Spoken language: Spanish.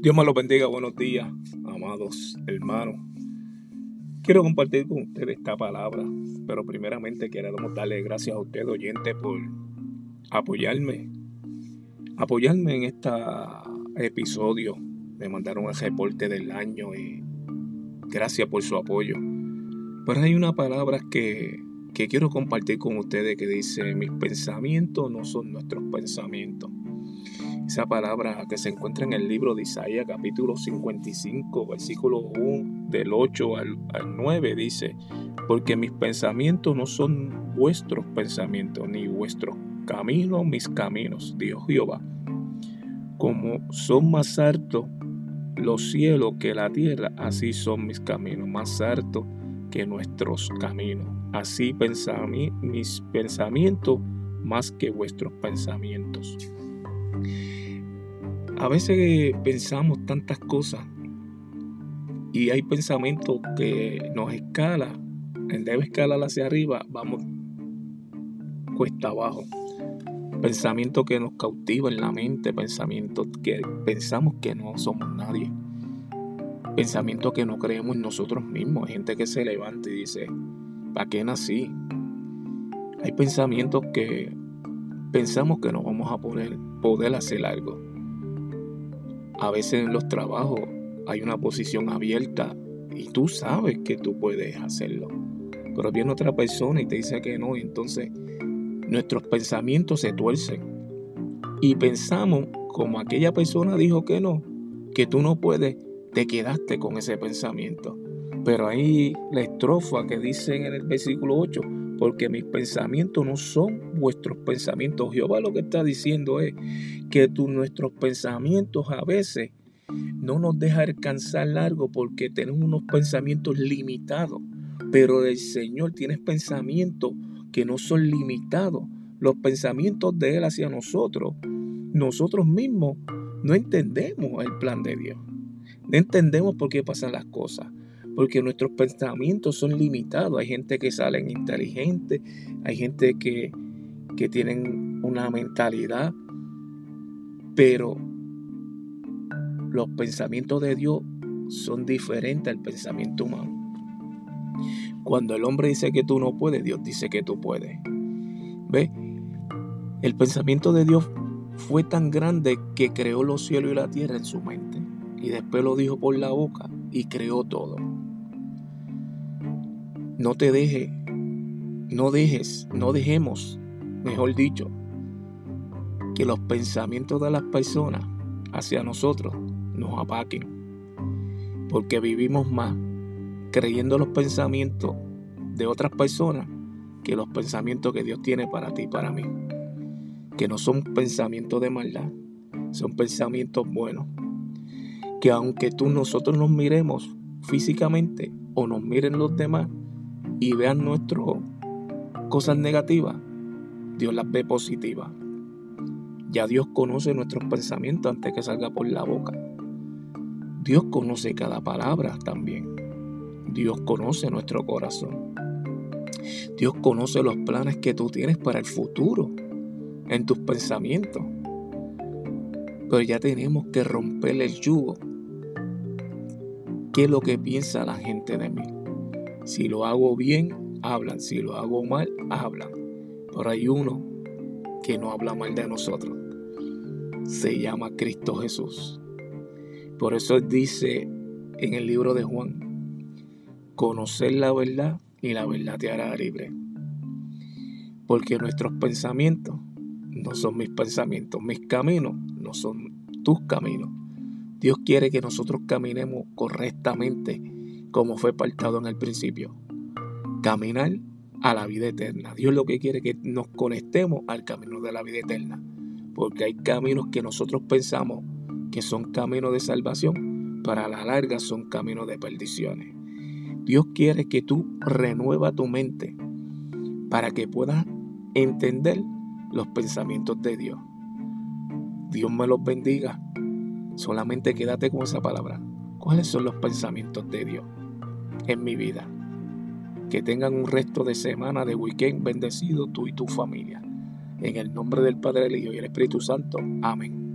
Dios me los bendiga, buenos días, amados hermanos. Quiero compartir con ustedes esta palabra, pero primeramente queremos darle gracias a usted, oyente, por apoyarme, apoyarme en este episodio. Me mandaron el reporte del año y gracias por su apoyo. Pero hay una palabra que, que quiero compartir con ustedes que dice, mis pensamientos no son nuestros pensamientos. Esa palabra que se encuentra en el libro de Isaías capítulo 55, versículo 1, del 8 al, 9, dice, porque mis pensamientos no son vuestros pensamientos, ni vuestros caminos mis caminos, Dios Jehová. Como son más altos los cielos que la tierra, así son mis caminos, más altos que nuestros caminos. Así mis pensamientos más que vuestros pensamientos. A veces pensamos tantas cosas y hay pensamientos que nos escala, en vez de escalar hacia arriba, vamos cuesta abajo. Pensamientos que nos cautivan la mente, pensamientos que pensamos que no somos nadie. Pensamientos que no creemos en nosotros mismos. Hay gente que se levanta y dice, ¿para qué nací? Hay pensamientos que pensamos que no vamos a poder, poder hacer algo. A veces en los trabajos hay una posición abierta y tú sabes que tú puedes hacerlo. Pero viene otra persona y te dice que no, y entonces nuestros pensamientos se tuercen. Y pensamos, como aquella persona dijo que no, que tú no puedes, te quedaste con ese pensamiento. Pero ahí la estrofa que dice en el versículo 8, porque mis pensamientos no son vuestros pensamientos. Jehová lo que está diciendo es que tú, nuestros pensamientos a veces no nos deja alcanzar largo porque tenemos unos pensamientos limitados, pero el Señor tiene pensamientos que no son limitados. Los pensamientos de Él hacia nosotros, nosotros mismos no entendemos el plan de Dios. No entendemos por qué pasan las cosas porque nuestros pensamientos son limitados. Hay gente que salen inteligentes, hay gente que, que tienen una mentalidad, pero los pensamientos de Dios son diferentes al pensamiento humano. Cuando el hombre dice que tú no puedes, Dios dice que tú puedes. ¿Ve? El pensamiento de Dios fue tan grande que creó los cielos y la tierra en su mente. Y después lo dijo por la boca y creó todo. No te deje, no dejes, no dejemos, mejor dicho, que los pensamientos de las personas hacia nosotros nos apaquen. Porque vivimos más creyendo los pensamientos de otras personas que los pensamientos que Dios tiene para ti y para mí. Que no son pensamientos de maldad, son pensamientos buenos. Que aunque tú nosotros nos miremos físicamente o nos miren los demás, y vean nuestras cosas negativas, Dios las ve positivas. Ya Dios conoce nuestros pensamientos antes que salga por la boca. Dios conoce cada palabra también. Dios conoce nuestro corazón. Dios conoce los planes que tú tienes para el futuro en tus pensamientos. Pero ya tenemos que romper el yugo. ¿Qué es lo que piensa la gente de mí? Si lo hago bien, hablan. Si lo hago mal, hablan. Pero hay uno que no habla mal de nosotros. Se llama Cristo Jesús. Por eso dice en el libro de Juan, conocer la verdad y la verdad te hará libre. Porque nuestros pensamientos no son mis pensamientos, mis caminos no son tus caminos. Dios quiere que nosotros caminemos correctamente como fue partado en el principio. Caminar a la vida eterna. Dios lo que quiere es que nos conectemos al camino de la vida eterna. Porque hay caminos que nosotros pensamos que son caminos de salvación, para la larga son caminos de perdiciones. Dios quiere que tú renueva tu mente para que puedas entender los pensamientos de Dios. Dios me los bendiga. Solamente quédate con esa palabra. ¿Cuáles son los pensamientos de Dios? En mi vida. Que tengan un resto de semana de weekend bendecido tú y tu familia. En el nombre del Padre, el Hijo y el Espíritu Santo. Amén.